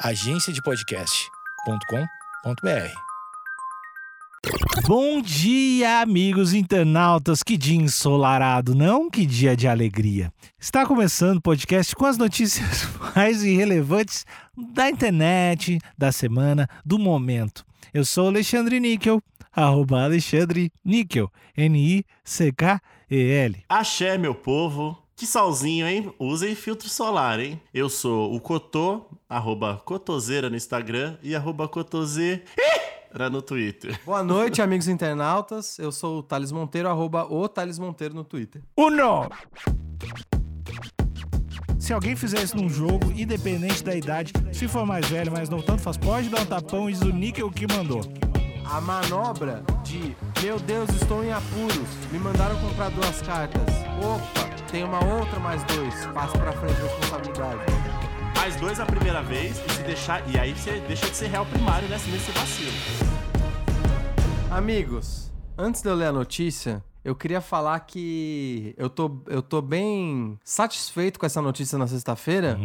agenciadepodcast.com.br. Bom dia, amigos internautas. Que dia ensolarado, não? Que dia de alegria. Está começando o podcast com as notícias mais irrelevantes da internet, da semana, do momento. Eu sou Alexandre Níquel, arroba Alexandre Níquel, N-I-C-K-E-L. Axé, meu povo. Que solzinho, hein? Usem filtro solar, hein? Eu sou o Cotô, arroba Cotoseira no Instagram e arroba Cotoseira no Twitter. Boa noite, amigos internautas. Eu sou o Thales Monteiro, arroba o Thales Monteiro no Twitter. Uno! Se alguém fizer isso num jogo, independente da idade, se for mais velho, mas não tanto faz, pode dar um tapão e diz o que mandou. A manobra de Meu Deus, estou em apuros. Me mandaram comprar duas cartas. Opa, tem uma outra mais dois. Passo pra frente responsabilidade. Mais dois a primeira vez e se deixar. E aí você deixa de ser réu primário nesse, nesse vacilo. Amigos, antes de eu ler a notícia, eu queria falar que eu tô, eu tô bem satisfeito com essa notícia na sexta-feira,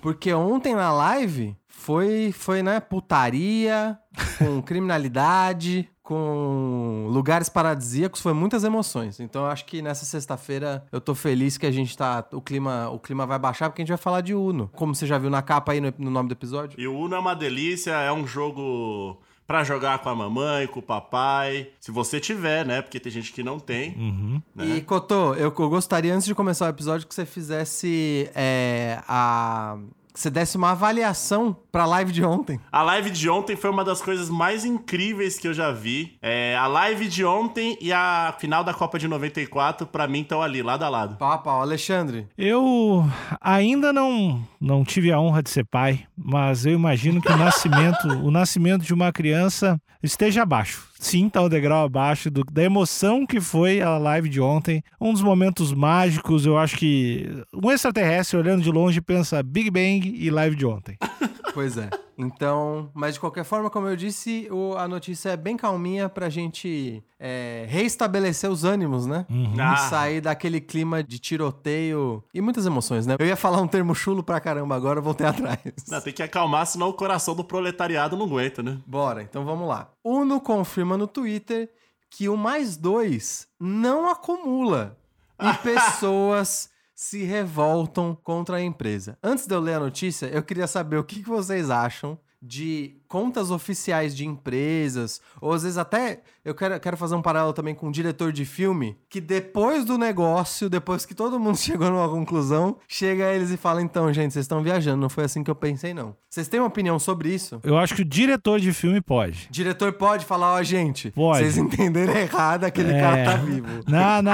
porque ontem na live foi, foi né, putaria, com criminalidade, com lugares paradisíacos, foi muitas emoções. Então eu acho que nessa sexta-feira eu tô feliz que a gente tá. O clima, o clima vai baixar, porque a gente vai falar de Uno. Como você já viu na capa aí no, no nome do episódio. E o Uno é uma delícia, é um jogo pra jogar com a mamãe, com o papai. Se você tiver, né? Porque tem gente que não tem. né? E, Cotô, eu, eu gostaria, antes de começar o episódio, que você fizesse é, a. Que você desse uma avaliação pra live de ontem. A live de ontem foi uma das coisas mais incríveis que eu já vi. É, a live de ontem e a final da Copa de 94, pra mim, estão ali, lado a lado. Pau a pau. Alexandre, Eu ainda não, não tive a honra de ser pai, mas eu imagino que o nascimento, o nascimento de uma criança esteja abaixo. Sim, tá o degrau abaixo do- da emoção que foi a live de ontem. Um dos momentos mágicos, eu acho que um extraterrestre olhando de longe pensa Big Bang e live de ontem. Pois é. Então, mas de qualquer forma, como eu disse, o- a notícia é bem calminha pra gente é, reestabelecer os ânimos, né? Ah. E sair daquele clima de tiroteio e muitas emoções, né? Eu ia falar um termo chulo pra caramba agora, eu voltei atrás. Não, tem que acalmar, senão o coração do proletariado não aguenta, né? Bora, então vamos lá. Uno confirma no Twitter que o mais dois não acumula e pessoas se revoltam contra a empresa. Antes de eu ler a notícia, eu queria saber o que vocês acham de contas oficiais de empresas, ou às vezes até eu quero, quero fazer um paralelo também com um diretor de filme, que depois do negócio, depois que todo mundo chegou numa conclusão, chega a eles e fala: então, gente, vocês estão viajando, não foi assim que eu pensei, não. Vocês têm uma opinião sobre isso? Eu acho que o diretor de filme pode. Diretor pode falar, ó, gente, Pode. vocês entenderam errado, aquele É. cara tá vivo. Não, não,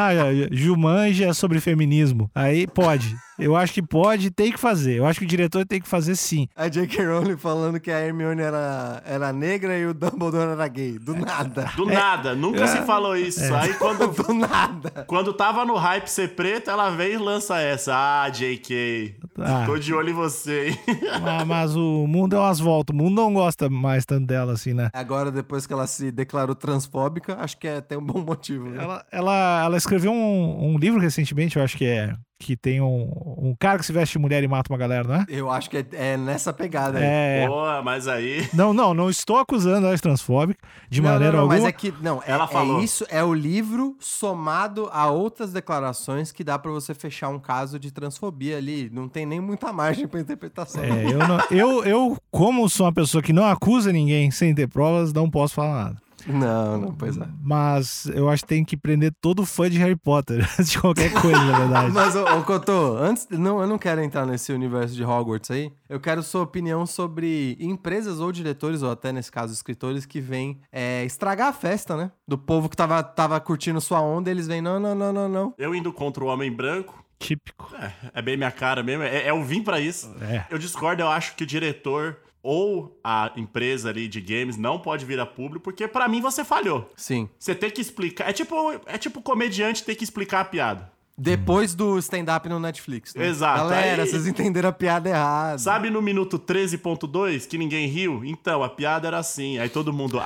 Jumanji é sobre feminismo. Aí pode. Eu acho que pode, tem que fazer. Eu acho que o diretor tem que fazer sim. A J.K. Rowling falando que a Hermione era, era negra e o Dumbledore era gay. Do nada. Do nada, nunca se falou isso. Aí quando, Do nada. quando tava no hype ser preto, ela vem e lança essa. Ah, JK, Ah. tô de olho em você, hein? Ah, mas o mundo é umas voltas. O mundo não gosta mais tanto dela assim, né? Agora, depois que ela se declarou transfóbica, acho que é, tem um bom motivo, né? Ela, ela, ela escreveu um, um livro recentemente, eu acho que é. Que tem um, um cara que se veste de mulher e mata uma galera, não é? Eu acho que é, é nessa pegada aí. É. Boa, mas aí. Não, não, não estou acusando ela de transfóbica de Não, maneira não, não, alguma. Mas é que, não, é, Ela é falou. isso, é o livro somado a outras declarações que dá pra você fechar um caso de transfobia ali. Não tem nem muita margem pra interpretação. É, eu, não- eu, eu, como sou uma pessoa que não acusa ninguém sem ter provas, não posso falar nada. Não, não, pois é. Mas eu acho que tem que prender todo fã de Harry Potter, de qualquer coisa, na verdade. Mas, ô, ô Cotô, antes, não, eu não quero entrar nesse universo de Hogwarts aí. Eu quero sua opinião sobre empresas ou diretores, ou até nesse caso escritores, que vêm é, estragar a festa, né? Do povo que tava, tava curtindo sua onda, eles vêm, não, não, não, não, não. Eu indo contra o Homem Branco. Típico. É, é bem minha cara mesmo. É, é eu vim pra isso. É. Eu discordo, eu acho que o diretor ou a empresa ali de games não pode vir a público, porque pra mim você falhou. Sim. Você tem que explicar. É tipo, é tipo comediante ter que explicar a piada. Depois do stand-up no Netflix. né? Exato, Galera, aí- vocês entenderam a piada errada. Sabe no minuto 13.2 que ninguém riu? Então, a piada era assim. Aí todo mundo. Ah,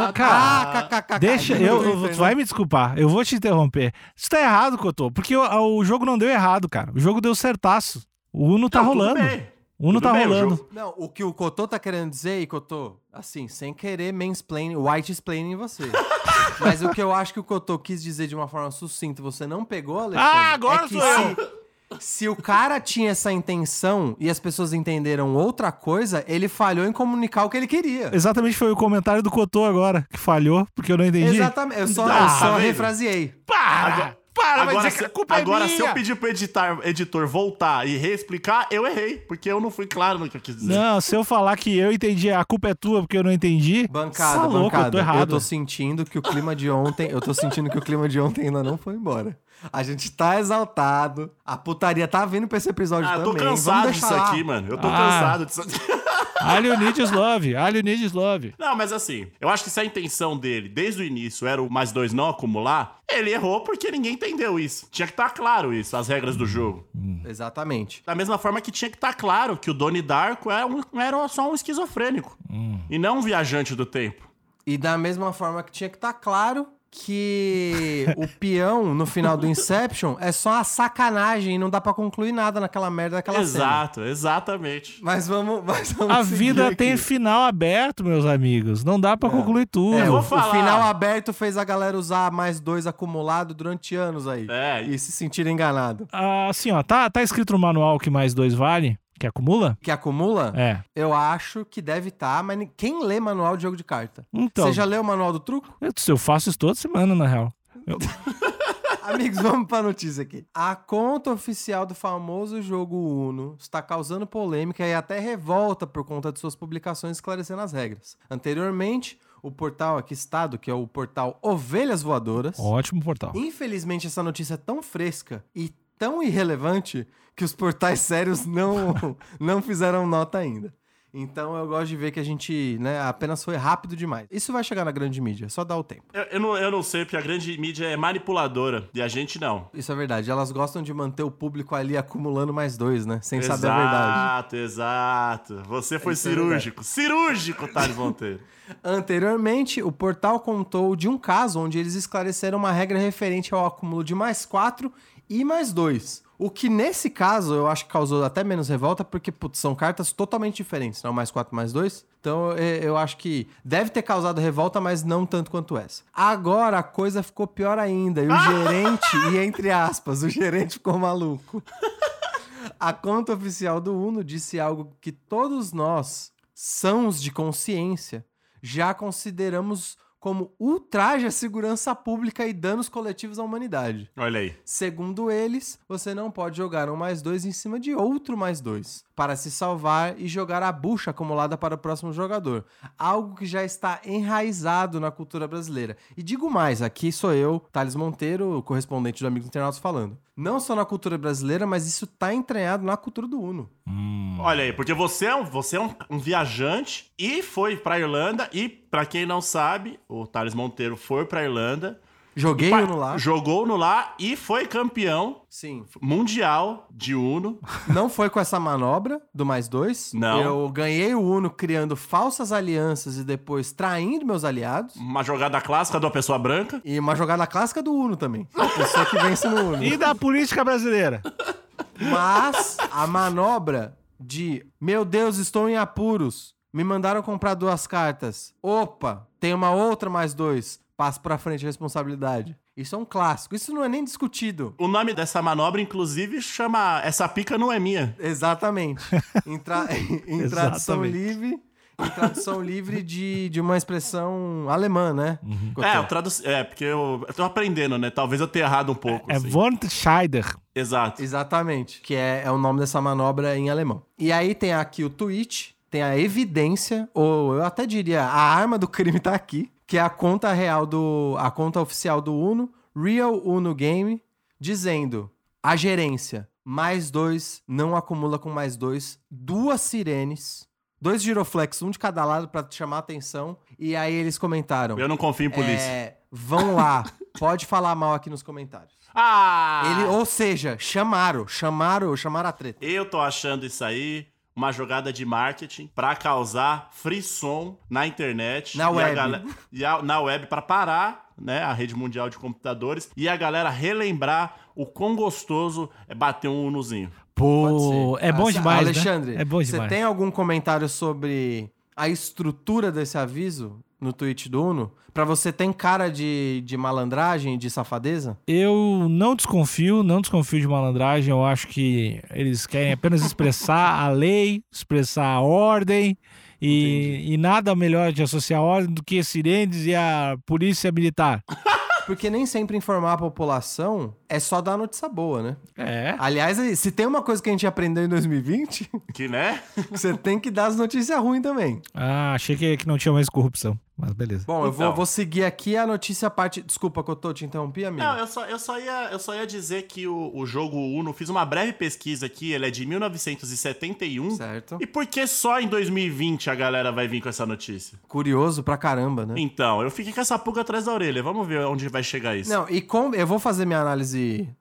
Ah, não, cara, Ah. Deixa, eu, tu vai me desculpar, eu vou te interromper. Isso tá errado, Cotô, porque o, o jogo não deu errado, cara. O jogo deu certaço. O Uno tá Não, tudo rolando. bem. Uno Tudo tá bem, rolando. Não, o que o Cotô tá querendo dizer, e Cotô, assim, sem querer mansplaining, white explaining você. Mas o que eu acho que o Cotô quis dizer de uma forma sucinta, você não pegou, Alexandre? Ah, agora é que sou se, se o cara tinha essa intenção e as pessoas entenderam outra coisa, ele falhou em comunicar o que ele queria. Exatamente foi o comentário do Cotô agora, que falhou, porque eu não entendi. Exatamente, eu só, Ah, eu só tá vendo? Para! para, vai Agora, dizer que a se, culpa agora é se minha. eu pedir pro editar, editor voltar e reexplicar, eu errei, porque eu não fui claro no que eu quis dizer. Não, se eu falar que eu entendi, a culpa é tua porque eu não entendi. Bancada, tá louco, bancada. eu tô errado. tô sentindo que o clima de ontem, eu tô sentindo que o clima de ontem ainda não foi embora. A gente tá exaltado, a putaria tá vindo pra esse episódio Ah, eu também. tô Vamos cansado disso aqui, mano. Eu tô Ah. cansado disso aqui. Alho needs love, alho needs love. Não, mas assim, eu acho que se a intenção dele, desde o início, era o mais dois não acumular, ele errou porque ninguém entendeu isso. Tinha que estar claro isso, as regras do jogo. Exatamente. Da mesma forma que tinha que estar claro que o Donnie Darko era, um- era só um esquizofrênico. E não um viajante do tempo. E da mesma forma que tinha que estar claro que o peão no final do Inception é só uma sacanagem e não dá pra concluir nada naquela merda daquela cena. Exato, exatamente. Mas vamos, mas vamos A vida aqui. tem final aberto, meus amigos. Não dá pra concluir tudo. É, Eu vou o, falar. o final aberto fez a galera usar mais dois acumulado durante anos aí. É, E se sentir enganado. Ah, assim, ó, tá, tá escrito no manual que mais dois vale? Que acumula? Que acumula? É. Eu acho que deve estar, mas ni- quem lê manual de jogo de carta? Então, Você já leu o manual do truco? eu, eu faço isso toda semana, na real. Eu- Amigos, vamos pra notícia aqui. A conta oficial do famoso jogo Uno está causando polêmica e até revolta por conta de suas publicações esclarecendo as regras. Anteriormente, o portal aqui estado, que é o portal Ovelhas Voadoras, Ótimo portal. Infelizmente, essa notícia é tão fresca e tão irrelevante que os portais sérios não, não fizeram nota ainda. Então eu gosto de ver que a gente né, apenas foi rápido demais. Isso vai chegar na grande mídia, só dá o tempo. Eu, eu não, eu não sei, porque a grande mídia é manipuladora e a gente não. Isso é verdade. Elas gostam de manter o público ali acumulando mais dois, né? Sem saber a verdade. Exato, exato. Você foi Isso é cirúrgico. cirúrgico, Thales Monteiro. Anteriormente, o portal contou de um caso onde eles esclareceram uma regra referente ao acúmulo de mais quatro e mais dois. O que nesse caso eu acho que causou até menos revolta, porque putz, são cartas totalmente diferentes, não mais quatro mais dois. Então é, eu acho que deve ter causado revolta, mas não tanto quanto essa. Agora a coisa ficou pior ainda. E o gerente, e entre aspas, o gerente ficou maluco. A conta oficial do Uno disse algo que todos nós, sãos de consciência, já consideramos como ultraje à segurança pública e danos coletivos à humanidade. Olha aí. Segundo eles, você não pode jogar um mais dois em cima de outro mais dois para se salvar e jogar a bucha acumulada para o próximo jogador. Algo que já está enraizado na cultura brasileira. E digo mais, aqui sou eu, Thales Monteiro, correspondente do Amigos Internautas, falando. Não só na cultura brasileira, mas isso está entranhado na cultura do Uno. Olha aí, porque você é um, você é um, um viajante e foi pra Irlanda. E, pra quem não sabe, o Thales Monteiro foi pra Irlanda. Joguei pa- Uno lá. Jogou no lá e foi campeão Sim. mundial de Uno. Não foi com essa manobra do mais dois. Não. Eu ganhei o Uno criando falsas alianças e depois traindo meus aliados. Uma jogada clássica de uma pessoa branca. E uma jogada clássica do Uno também. A pessoa que vence no Uno. E da política brasileira? Mas a manobra de meu Deus, estou em apuros. Me mandaram comprar duas cartas. Opa, tem uma outra mais dois. Passo pra frente a responsabilidade. Isso é um clássico. Isso não é nem discutido. O nome dessa manobra, inclusive, chama Essa Pica Não É Minha. Exatamente. Em, tra- em tradução Exatamente. livre. Em tradução livre de, de uma expressão alemã, né? Cotô? É, eu tradu... é, porque eu, eu tô aprendendo, né? Talvez eu tenha errado um pouco. É assim. von Scheider. Exato. Exatamente. Que é, é o nome dessa manobra em alemão. E aí tem aqui o tweet, tem a evidência, ou eu até diria, a arma do crime tá aqui, que é a conta real do. a conta oficial do Uno, Real Uno Game, dizendo a gerência, mais dois, não acumula com mais dois, duas sirenes. Dois giroflex, um de cada lado te chamar a atenção. E aí eles comentaram. Eu não confio em polícia. É, vão lá, pode falar mal aqui nos comentários. Ah! Ele, ou seja, chamaram, chamaram, chamaram a treta. Eu tô achando isso aí uma jogada de marketing pra causar frisson na internet. Na e a web. e a- na web pra parar, né, a rede mundial de computadores e a galera relembrar o quão gostoso é bater um unozinho. Pô, é bom Ah, demais, né? Alexandre, É bom você demais. tem algum comentário sobre a estrutura desse aviso no tweet do Uno? Pra você tem cara de, de malandragem, de safadeza? Eu não desconfio, não desconfio de malandragem. Eu acho que eles querem apenas expressar a lei, expressar a ordem. E, e nada melhor de associar a ordem do que sirenes e a polícia militar. Porque nem sempre informar a população é só dar notícia boa, né? É. Aliás, se tem uma coisa que a gente aprendeu em 2020, Que, né? você tem que dar as notícias ruins também. Ah, achei que, que não tinha mais corrupção. Mas beleza. Bom, eu vou, Então. vou seguir aqui a notícia a parte. Desculpa que eu tô te interrompi, amigo. Não, eu só, eu só, ia, eu só ia dizer que o, o jogo Uno, fiz uma breve pesquisa aqui, ele é de 1971. Certo. E por que só em 2020 a galera vai vir com essa notícia? Curioso pra caramba, né? Então, eu fiquei com essa pulga atrás da orelha. Vamos ver onde vai chegar isso. Não, e com, eu vou fazer minha análise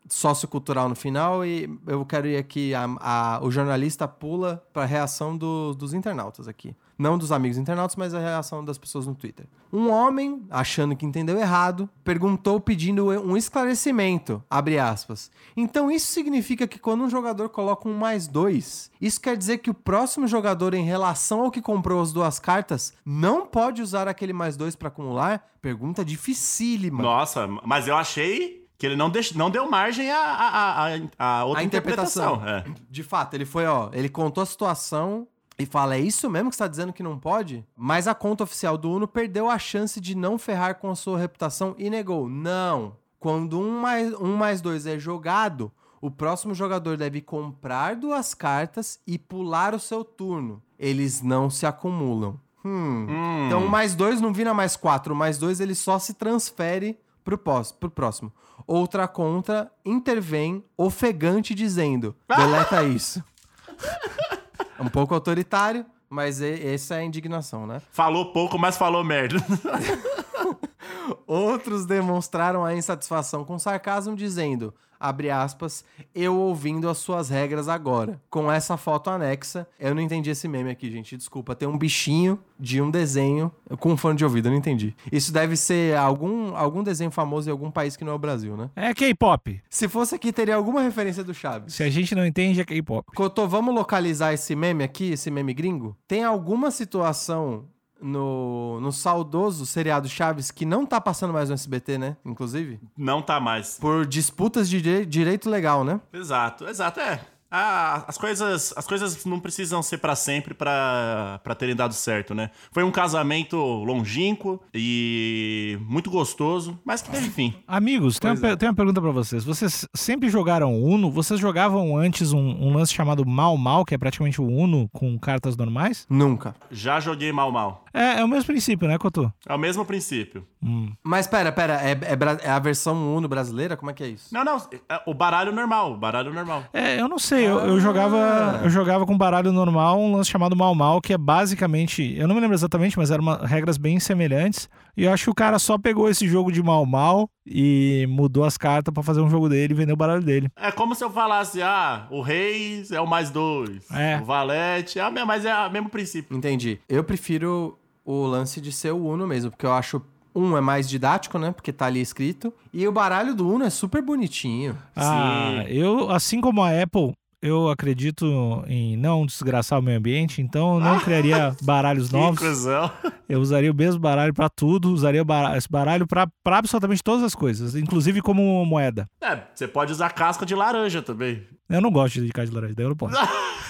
sociocultural no final e eu quero ir aqui. A, a- o jornalista pula pra reação do- dos internautas aqui. Não dos amigos internautas, mas a reação das pessoas no Twitter. Um homem, achando que entendeu errado, perguntou pedindo um esclarecimento. Abre aspas. Então isso significa que quando um jogador coloca um mais dois, isso quer dizer que o próximo jogador, em relação ao que comprou as duas cartas, não pode usar aquele mais dois pra acumular? Pergunta dificílima. Nossa, mas eu achei que ele não, deix... não deu margem a, a, a, a outra a interpretação. interpretação. É. De fato, ele foi, ó, ele contou a situação e fala: é isso mesmo que você tá dizendo que não pode? Mas a conta oficial do Uno perdeu a chance de não ferrar com a sua reputação e negou: não. Quando um mais, um mais dois é jogado, o próximo jogador deve comprar duas cartas e pular o seu turno. Eles não se acumulam. Hum. Hum. Então, o mais dois não vira mais quatro. O mais dois ele só se transfere pro, pós, pro próximo. Outra contra intervém ofegante dizendo: deleta isso. É um pouco autoritário, mas essa é a indignação, né? Falou pouco, mas falou merda. Outros demonstraram a insatisfação com sarcasmo, dizendo, abre aspas, eu ouvindo as suas regras agora. Com essa foto anexa, eu não entendi esse meme aqui, gente, desculpa. Tem um bichinho de um desenho com um fone de ouvido, eu não entendi. Isso deve ser algum, algum desenho famoso em algum país que não é o Brasil, né? É K-pop. Se fosse aqui, teria alguma referência do Chaves. Se a gente não entende, é K-pop. Cotô, vamos localizar esse meme aqui, esse meme gringo? Tem alguma situação no, no saudoso seriado Chaves que não tá passando mais no SBT, né? Inclusive? Não tá mais. Por disputas de dire- direito legal, né? Exato, exato, é. Ah, as coisas, as coisas não precisam ser pra sempre pra pra terem dado certo, né? Foi um casamento longínquo e muito gostoso, mas que teve fim. Amigos, tem uma, é. tem uma pergunta pra vocês. Vocês sempre jogaram Uno? Vocês jogavam antes um, um lance chamado Mal Mal, que é praticamente o Uno com cartas normais? Nunca. Já joguei mal mal. É, é o mesmo princípio, né, Cotô? É o mesmo princípio. Hum. Mas pera, pera, é, é é a versão Uno brasileira? Como é que é isso? Não, não, é o baralho normal, o baralho normal. É, eu não sei, eu, eu Ah. jogava eu jogava com baralho normal, um lance chamado Mal Mal, que é basicamente, eu não me lembro exatamente, mas eram uma- regras bem semelhantes. E eu acho que o cara só pegou esse jogo de Mal Mal e mudou as cartas pra fazer um jogo dele e vender o baralho dele. É como se eu falasse, ah, o rei é o mais dois. É. O valete, a me- mas é o mesmo princípio. Entendi. Eu prefiro o lance de ser o Uno mesmo, porque eu acho. Um é mais didático, né? Porque tá ali escrito. E o baralho do Uno é super bonitinho. Ah, eu, assim como a Apple, eu acredito em não desgraçar o meio ambiente, então eu não criaria baralhos Que novos. cuzão. Eu usaria o mesmo baralho pra tudo, usaria esse baralho pra pra absolutamente todas as coisas, inclusive como moeda. É, você pode usar casca de laranja também. Eu não gosto de carne de laranja, daí eu não posso.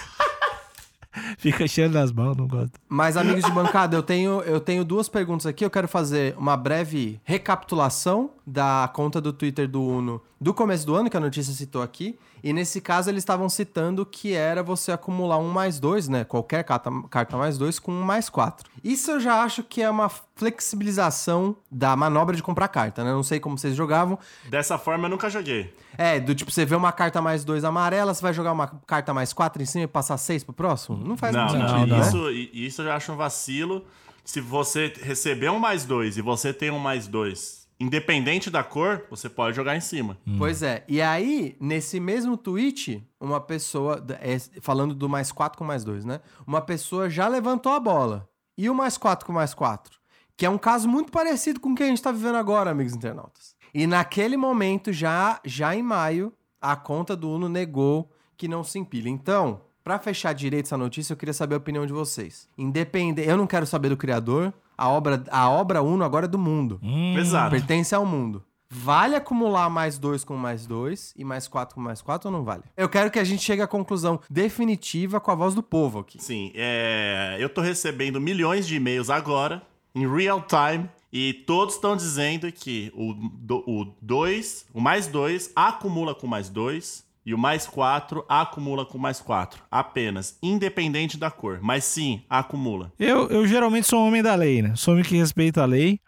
Fica cheio nas mãos, não gosto. Mas, amigos de bancada, eu tenho, eu tenho duas perguntas aqui. Eu quero fazer uma breve recapitulação da conta do Twitter do Uno do começo do ano, que a notícia citou aqui. E nesse caso, eles estavam citando que era você acumular um mais dois, né? Qualquer carta, carta mais dois com um mais quatro. Isso eu já acho que é uma flexibilização da manobra de comprar carta, né? Não sei como vocês jogavam. Dessa forma eu nunca joguei. É, do tipo, você vê uma carta mais dois amarela, você vai jogar uma carta mais quatro em cima e passar seis pro próximo? Não faz Não, muito não, sentido, né? Isso, i- isso eu já acho um vacilo. Se você receber um mais dois e você tem um mais dois, independente da cor, você pode jogar em cima. Pois é. E aí, nesse mesmo tweet, uma pessoa, é, falando do mais 4 com mais 2, né? Uma pessoa já levantou a bola. E o mais 4 com mais 4? Que é um caso muito parecido com o que a gente tá vivendo agora, amigos internautas. E naquele momento, já, já em maio, a conta do Uno negou que não se empilha. Então, pra fechar direito essa notícia, eu queria saber a opinião de vocês. Independente, eu não quero saber do criador. A obra, a obra Uno agora é do mundo. Hum, Exato. Pertence ao mundo. Vale acumular mais dois com mais dois e mais quatro com mais quatro ou não vale? Eu quero que a gente chegue à conclusão definitiva com a voz do povo aqui. Sim, é, eu tô recebendo milhões de e-mails agora, em real time, e todos estão dizendo que o 2, o, dois, o mais 2 acumula com mais 2 e o mais 4 acumula com mais 4. Apenas, independente da cor. Mas sim, acumula. Eu, eu geralmente sou um homem da lei, né? Sou homem que respeita a lei,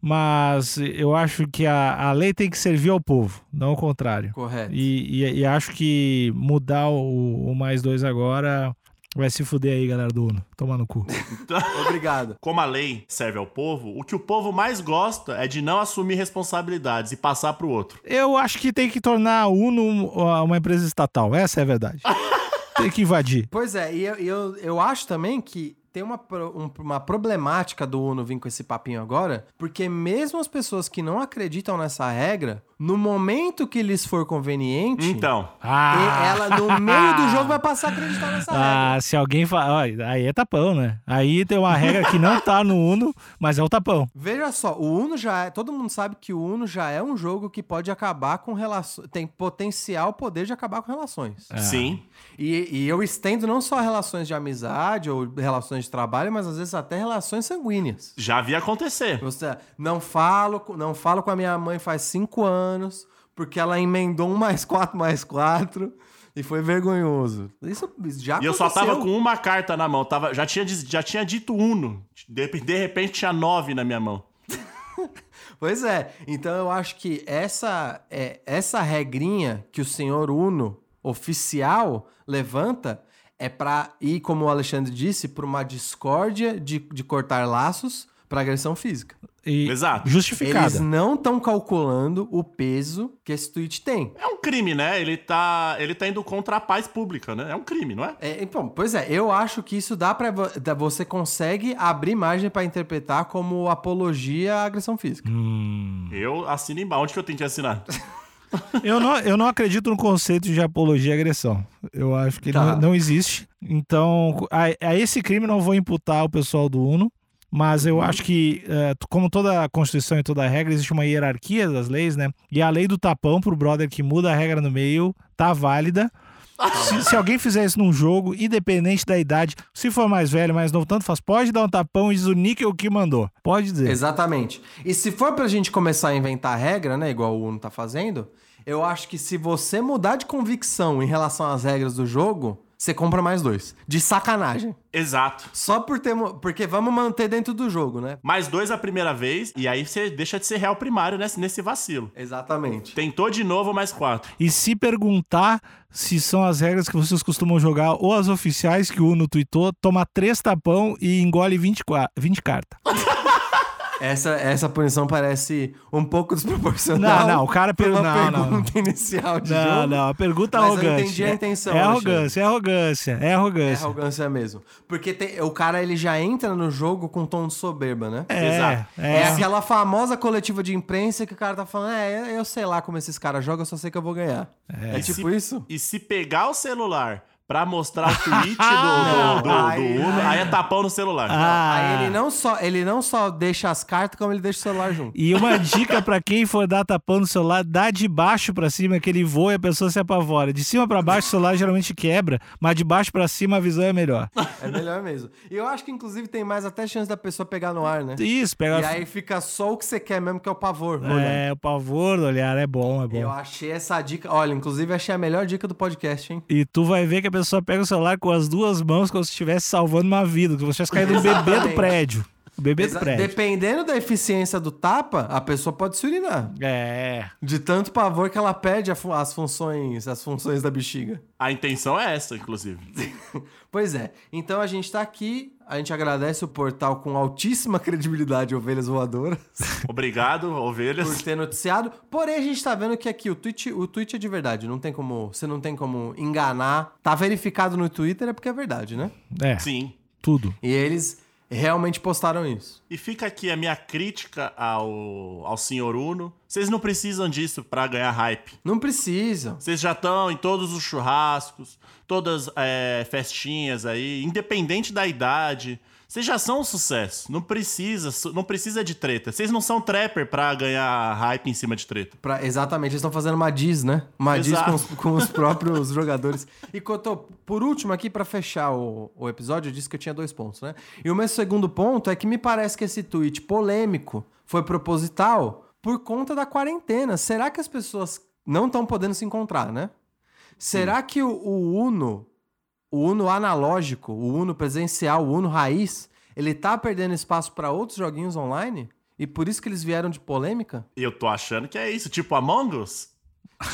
mas eu acho que a, a lei tem que servir ao povo, não ao contrário. Correto. E, e- e acho que mudar o, o mais dois agora vai se fuder aí, galera do Uno. Tomar no cu. Obrigado. Como a lei serve ao povo, o que o povo mais gosta é de não assumir responsabilidades e passar pro outro. Eu acho que tem que tornar a Uno uma empresa estatal. Essa é a verdade. tem que invadir. Pois é, e eu, eu, eu acho também que tem uma, um- uma problemática do Uno vir com esse papinho agora, porque mesmo as pessoas que não acreditam nessa regra, no momento que lhes for conveniente, Então, e- ela no meio do jogo vai passar a acreditar nessa regra. Ah, se alguém fala. Aí é tapão, né? Aí tem uma regra que não tá no Uno, mas é o tapão. Veja só, o Uno já é. Todo mundo sabe que o Uno já é um jogo que pode acabar com relações. Tem potencial poder de acabar com relações. sim. E, e eu estendo não só relações de amizade ou relações de trabalho, mas às vezes até relações sanguíneas. Já vi acontecer. Você não falo, com- não falo com a minha mãe faz cinco anos, porque ela emendou um mais quatro mais quatro e foi vergonhoso. Isso já E eu só tava com uma carta na mão. Tava, já, tinha, já tinha dito Uno. De, de repente tinha nove na minha mão. Pois é. Então eu acho que essa é, essa regrinha que o senhor Uno oficial levanta é pra ir, como o Alexandre disse, por uma discórdia de, de cortar laços para agressão física. E Exato. Justificada. Eles não estão calculando o peso que esse tweet tem. É um crime, né? Ele tá, ele tá indo contra a paz pública, né? É um crime, não é? É, então, pois é, eu acho que isso dá para você consegue abrir margem para interpretar como apologia à agressão física. Hum. Eu assino embaixo. Onde que eu tenho que assinar? Eu não, eu não acredito no conceito de apologia à agressão. Eu acho que Tá. não, não existe. Então, a, a esse crime não vou imputar o pessoal do Uno. Mas eu acho que, eh, como toda a Constituição e toda a regra, existe uma hierarquia das leis, né? E a lei do tapão pro brother que muda a regra no meio tá válida. Se, se alguém fizer isso num jogo, independente da idade, se for mais velho, mais novo, tanto faz, pode dar um tapão e diz o níquel que mandou. Pode dizer. Exatamente. E se for pra gente começar a inventar regra, né, igual o Uno tá fazendo, eu acho que se você mudar de convicção em relação às regras do jogo, você compra mais dois. De sacanagem. Exato. Só por ter. Porque vamos manter dentro do jogo, né? Mais dois a primeira vez, e aí você deixa de ser real primário nesse, nesse vacilo. Exatamente. Tentou de novo, mais quatro. E se perguntar se são as regras que vocês costumam jogar ou as oficiais que o Uno tweetou, toma três tapão e engole 20, qua- 20 cartas. Essa, essa punição parece um pouco desproporcional. Não, não, o cara per- pela não, não. pergunta inicial de Não, jogo. não, a pergunta é Mas eu arrogante. entendi a intenção, É, é arrogância, é arrogância, é É arrogância. arrogância mesmo. Porque tem- o cara ele já entra no jogo com um tom de soberba, né? É, Exato. é. É aquela famosa coletiva de imprensa que o cara tá falando, é, eu sei lá como esses caras jogam, eu só sei que eu vou ganhar. É, E tipo se- isso? E se pegar o celular pra mostrar o tweet do, Não, do, do, do aí- Uno, aí é tapão no celular. Ah. Aí ele não, só, ele não só deixa as cartas, como ele deixa o celular junto. E uma dica pra quem for dar tapão no celular, dá de baixo pra cima que ele voa e a pessoa se apavora. De cima pra baixo o celular geralmente quebra, mas de baixo pra cima a visão é melhor. É melhor mesmo. E eu acho que, inclusive, tem mais até chance da pessoa pegar no ar, né? Isso, pega E aí fica só o que você quer mesmo, que é o pavor. olhar. É, o pavor do olhar é bom, é bom. Eu achei essa dica. Olha, inclusive, achei a melhor dica do podcast, hein? E tu vai ver que a pessoa pega o celular com as duas mãos como se estivesse salvando uma vida, que você estivesse caindo no bebê do prédio. O bebê do prédio. Dependendo da eficiência do tapa, a pessoa pode se urinar. É. De tanto pavor que ela perde as funções, as funções da bexiga. A intenção é essa, inclusive. Pois é. Então a gente tá aqui, a gente agradece o portal com altíssima credibilidade Ovelhas Voadoras Obrigado, por ovelhas. ter noticiado. Porém, a gente tá vendo que aqui o tweet, o tweet é de verdade, não tem como, você não tem como enganar. Tá verificado no Twitter é porque é verdade, né? É, Sim. tudo. E eles realmente postaram isso. E fica aqui a minha crítica ao, ao senhor Uno. Vocês não precisam disso pra ganhar hype. Não precisam. Vocês já estão em todos os churrascos, todas é, festinhas aí, independente da idade. Vocês já são um sucesso. Não precisa, não precisa de treta. Vocês não são trapper pra ganhar hype em cima de treta. Pra- exatamente, eles estão fazendo uma diz, né? Uma diz com os, com os próprios jogadores. E Cotô, por último aqui, pra fechar o, o episódio, eu disse que eu tinha dois pontos, né? E o meu segundo ponto é que me parece que esse tweet polêmico foi proposital por conta da quarentena. Será que as pessoas não estão podendo se encontrar, né? Será que o, o Uno, o Uno analógico, o Uno presencial, o Uno raiz, ele tá perdendo espaço pra outros joguinhos online? E por isso que eles vieram de polêmica? Eu tô achando que é isso, tipo Among Us.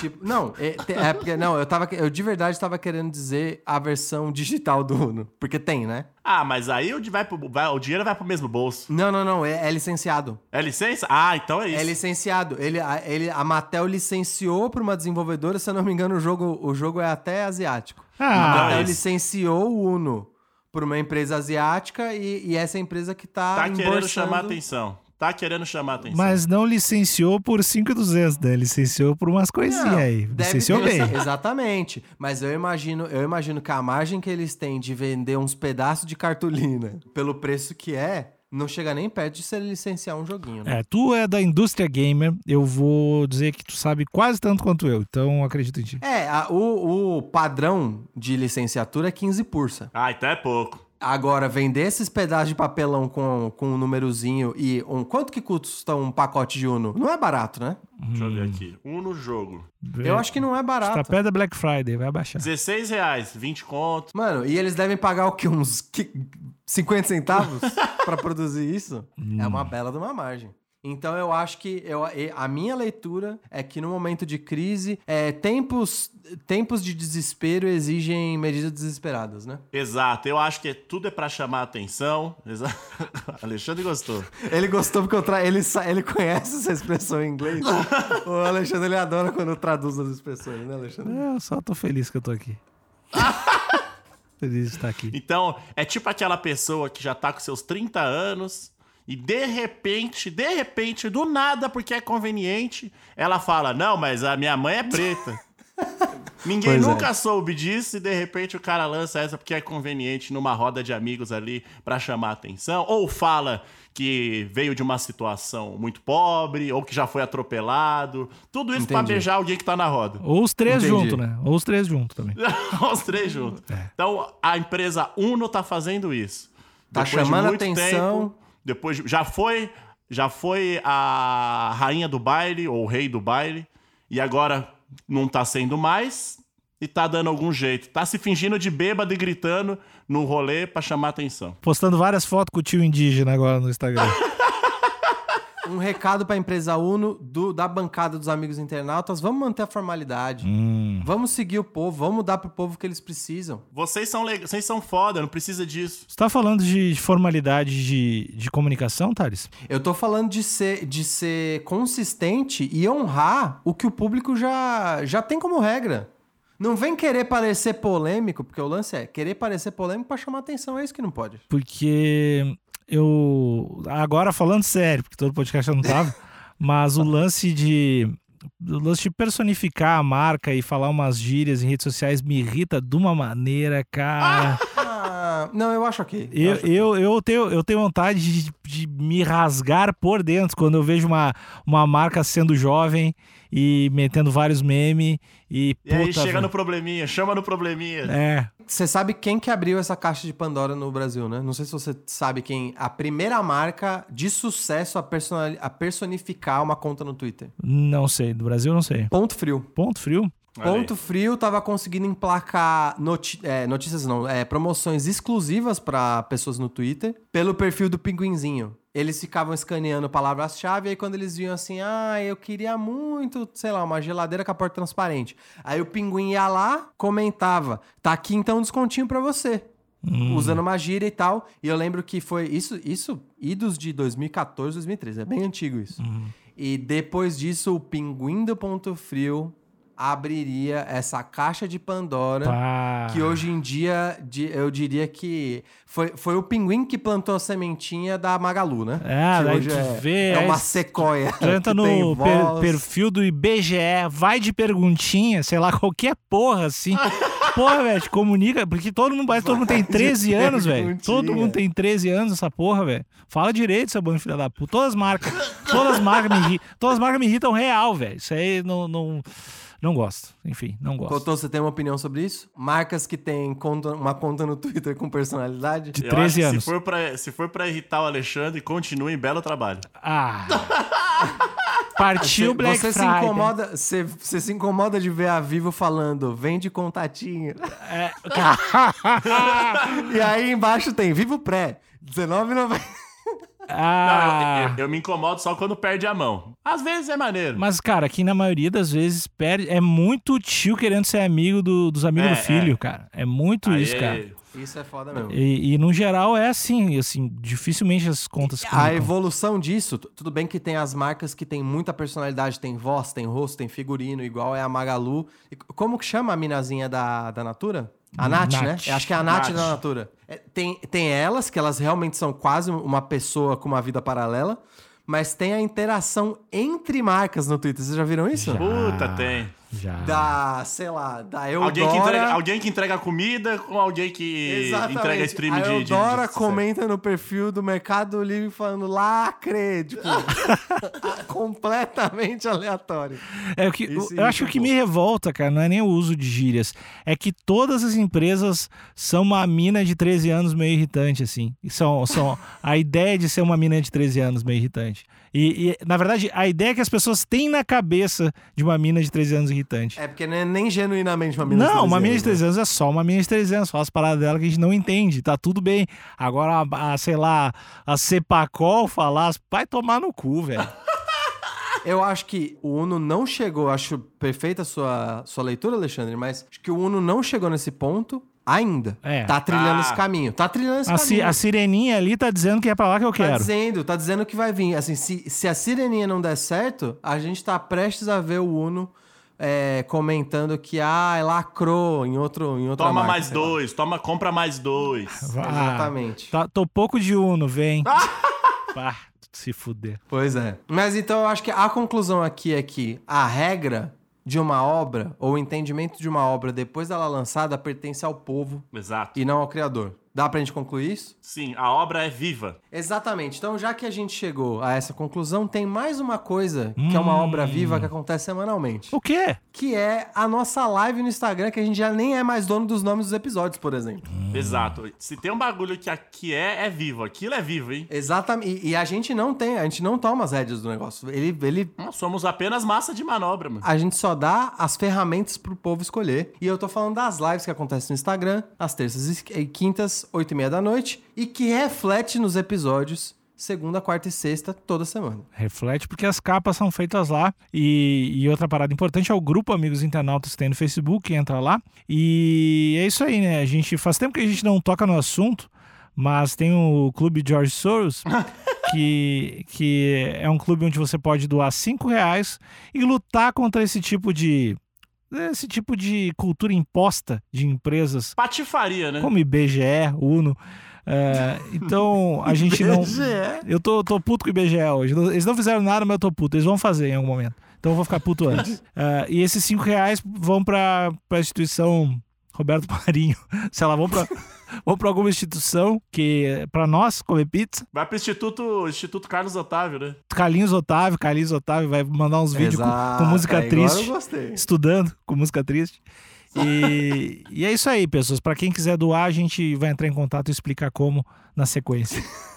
Tipo, não, é, é porque, não, eu tava, eu de verdade tava querendo dizer a versão digital do Uno, porque tem, né? Ah, mas aí o, vai pro- vai- o dinheiro vai pro mesmo bolso. Não, não, não, é, é licenciado. É licença? Ah, então é isso. É licenciado. Ele, a, ele, a Mattel licenciou pra uma desenvolvedora, se eu não me engano, o jogo, o jogo é até asiático. a Ah, Mattel isso. licenciou o Uno pra uma empresa asiática e, e essa empresa que tá, Tá querendo chamar atenção. Tá querendo chamar atenção. mas não licenciou por 5,200, né? Licenciou por umas coisinhas Não, aí. Licenciou bem. Exatamente. Mas eu imagino, eu imagino que a margem que eles têm de vender uns pedaços de cartolina pelo preço que é, não chega nem perto de se ele licenciar um joguinho, né? É, tu é da indústria gamer, eu vou dizer que tu sabe quase tanto quanto eu, então acredito em ti. É, a- o, o padrão de licenciatura é 15 pursa. Ah, então é pouco. Agora, vender esses pedaços de papelão com, com um númerozinho e um. Quanto que custa um pacote de Uno? Não é barato, né? Deixa eu ver aqui. Um no jogo. Eu acho que não é barato. perto da Black Friday, vai baixar. 16 reais, 20 conto. Mano, e eles devem pagar o quê? Uns qui- 50 centavos pra produzir isso? É uma bela de uma margem. Então eu acho que eu, a minha leitura é que no momento de crise, é, tempos, tempos de desespero exigem medidas desesperadas, né? Exato, eu acho que tudo é pra chamar atenção. Exa... Alexandre gostou. Ele gostou porque eu tra... ele, sa- ele conhece essa expressão em inglês. o Alexandre ele adora quando eu traduzo as expressões, né, Alexandre? É, Eu só tô feliz que eu tô aqui. feliz de estar aqui. Então, é tipo aquela pessoa que já tá com seus 30 anos e de repente, de repente, do nada, porque é conveniente, ela fala: Não, mas a minha mãe é preta. Ninguém Pois é. nunca soube disso e de repente o cara lança essa porque é conveniente numa roda de amigos ali pra chamar atenção. Ou fala que veio de uma situação muito pobre, ou que já foi atropelado. Tudo isso pra Entendi. beijar alguém que tá na roda. Ou os três juntos, né? Ou os três juntos também. Os três juntos. É. Então, a empresa Uno tá fazendo isso. Tá Depois de chamando muito atenção. tempo, depois de- já foi, já foi a rainha do baile ou o rei do baile e agora não tá sendo mais e tá dando algum jeito. Tá se fingindo de bêbado e gritando no rolê pra chamar atenção. Postando várias fotos com o tio indígena agora no Instagram. Um recado pra empresa Uno do, da bancada dos amigos internautas: vamos manter a formalidade. hum. Vamos seguir o povo, vamos dar pro povo o que eles precisam. Vocês são leg... vocês são foda, não precisa disso. Você tá falando de formalidade de, de comunicação, Thales? Eu tô falando de ser, de ser consistente e honrar o que o público já, já tem como regra. Não vem querer parecer polêmico, porque o lance é querer parecer polêmico pra chamar atenção, é isso que não pode. Porque eu. Agora falando sério, porque todo podcast eu não tava, mas o lance de. O lance de personificar a marca e falar umas gírias em redes sociais me irrita de uma maneira, cara. Não, eu acho ok. Eu, acho eu, eu, tenho, eu tenho vontade de, de me rasgar por dentro quando eu vejo uma, uma marca sendo jovem e metendo vários memes e. E aí chega no velho. probleminha, chama no probleminha. É. Você sabe quem que abriu essa caixa de Pandora no Brasil, né? Não sei se você sabe quem. A primeira marca de sucesso a, personali- a personificar uma conta no Twitter. Não sei. Do Brasil, não sei. Ponto frio. Ponto frio. Olha aí. Ponto Frio tava conseguindo emplacar noti- é, notícias, não, é, promoções exclusivas para pessoas no Twitter pelo perfil do Pinguinzinho. Eles ficavam escaneando palavras-chave, aí quando eles viam assim, ah, eu queria muito, sei lá, uma geladeira com a porta transparente. Aí o Pinguim ia lá, comentava, tá aqui então um descontinho pra você. Usando uma gíria e tal. E eu lembro que foi isso, isso, idos de 2014, 2013. É bem antigo isso. E depois disso, o Pinguim do Ponto Frio abriria essa caixa de Pandora. Pá. Que hoje em dia, di- eu diria que foi, foi o pinguim que plantou a sementinha da Magalu, né? É, que hoje é, vê, é uma aí sequoia. Tem no per- perfil do IBGE, vai de perguntinha, sei lá, qualquer porra assim. Porra, velho, te comunica, porque todo mundo, parece que todo mundo tem Vai de 13 anos, velho. Todo mundo tem 13 anos, essa porra, velho. Fala direito, seu bando filha da puta. Todas as marcas, todas as marcas me irritam, todas as marcas me irritam real, velho. Isso aí não, não, não gosto. Enfim, não gosto. Cotô, você tem uma opinião sobre isso? Marcas que têm conta- uma conta no Twitter com personalidade? De Eu 13 acho que anos. Se for, pra, se for pra irritar o Alexandre, continue em belo trabalho. Ah. Partiu Você- Black você se Friday. incomoda, você, você se incomoda de ver a Vivo falando, vende contatinho. É. e aí embaixo tem Vivo Pré, R$19,90. Ah. Não, eu, eu me incomodo só quando perde a mão. Às vezes é maneiro. Mas, cara, aqui na maioria das vezes perde. É muito tio querendo ser amigo do- dos amigos É, do filho, é. cara. É muito isso, cara. Isso é foda mesmo. E, e, no geral é assim, assim, dificilmente as contas A evolução disso, tu- tudo bem que tem as marcas que tem muita personalidade, tem voz, tem rosto, tem figurino, igual é a Magalu. E como que chama a minazinha da, da Natura? A Nath, Nath. né? Eu acho que é a Nath, Nath. da Natura. É, tem, tem elas, que elas realmente são quase uma pessoa com uma vida paralela, mas tem a interação entre marcas no Twitter. Vocês já viram isso? Já. Puta, tem. Já. Da, sei lá, da Eudora... Alguém que, entrega, alguém que entrega comida com alguém que Exatamente. entrega stream a de, de, Eudora de- comenta no perfil do Mercado Livre falando lacre, tipo, completamente aleatório. É o que, Isso eu acho que o que me revolta, cara, não é nem o uso de gírias. É que todas as empresas são uma mina de 13 anos meio irritante, assim. São, são a ideia de ser uma mina de 13 anos meio irritante. E, e, na verdade, a ideia que as pessoas têm na cabeça de uma mina de 13 anos irritante. É porque não é nem genuinamente uma mina de Não, 13 uma mina de anos, 13 né? anos é só uma mina de 13 anos. Fala as paradas dela que a gente não entende. Tá tudo bem. Agora, a, a, sei lá, a Cepacol falar, vai tomar no cu, velho. Eu acho que o Uno não chegou, acho perfeita a sua, sua leitura, Alexandre, mas acho que o Uno não chegou nesse ponto ainda. É. Tá trilhando Ah. esse caminho. Tá trilhando esse A, caminho. a sireninha ali tá dizendo que é pra lá que eu Tá quero. dizendo, tá dizendo que vai vir. Assim, se, se a sireninha não der certo, a gente tá prestes a ver o Uno é, comentando que, ah, lacrou em, outro, em outra Toma marca, mais sei lá. dois, toma, compra mais dois. Ah, Exatamente. Tá, tô pouco de Uno, vem. Pá, se fuder. Pois é. Mas então eu acho que a conclusão aqui é que a regra de uma obra, ou o entendimento de uma obra depois dela lançada, pertence ao povo Exato. e não ao criador. Dá pra gente concluir isso? Sim, a obra é viva. Exatamente. Então, já que a gente chegou a essa conclusão, tem mais uma coisa que é uma Hum. obra viva que acontece semanalmente. O quê? Que é a nossa live no Instagram, que a gente já nem é mais dono dos nomes dos episódios, por exemplo. Exato. Se tem um bagulho que aqui é, é vivo. Aquilo é vivo, hein? Exatamente. E, e a gente não tem, a gente não toma as rédeas do negócio. Ele, ele Nós somos apenas massa de manobra, mano. A gente só dá as ferramentas pro povo escolher. E eu tô falando das lives que acontecem no Instagram, às terças e quintas, oito e meia da noite, e que reflete nos episódios segunda, quarta e sexta, toda semana. Reflete porque as capas são feitas lá. E, e outra parada importante é o grupo Amigos Internautas que tem no Facebook, entra lá. E é isso aí, né? A gente faz tempo que a gente não toca no assunto, mas tem o Clube George Soros, que, que é um clube onde você pode doar cinco reais e lutar contra esse tipo de. Esse tipo de cultura imposta de empresas Patifaria, né? como IBGE, Uno. É, então a gente não. Eu tô, tô puto com o IBGE hoje. Eles não fizeram nada, mas eu tô puto. Eles vão fazer em algum momento. Então eu vou ficar puto antes. É, e esses cinco reais vão pra, pra instituição Roberto Marinho. Sei lá, vão pra, vão pra alguma instituição que, pra nós, comer pizza. Vai pro Instituto, Instituto Carlos Otávio, né? Carlinhos Otávio, Carlinhos Otávio vai mandar uns vídeos com, com música É, triste eu gostei. estudando com música triste. E, e é isso aí, pessoas. Pra quem quiser doar, a gente vai entrar em contato e explicar como na sequência.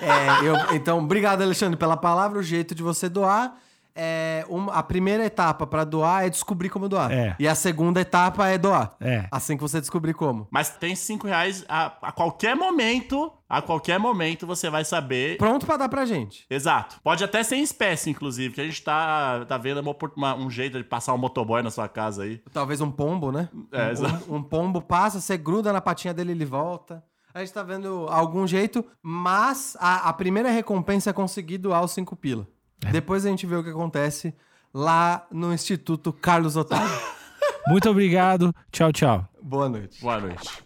É, eu- então, obrigado, Alexandre, pela palavra. O jeito de você doar. É, uma- a primeira etapa pra doar é descobrir como doar. É. E a segunda etapa é doar. É. Assim que você descobrir como. Mas tem cinco reais a, a qualquer momento. A qualquer momento você vai saber. Pronto pra dar pra gente. Exato. Pode até ser em espécie, inclusive, que a gente tá, tá vendo uma uma- um jeito de passar um motoboy na sua casa aí. Talvez um pombo, né? É, um, exato. um- um pombo passa, você gruda na patinha dele e ele volta. A gente tá vendo algum jeito, mas a, a primeira recompensa é conseguir doar os 5 pila. É. Depois a gente vê o que acontece lá no Instituto Carlos Otávio. Muito obrigado. Tchau, tchau. Boa noite. Boa noite.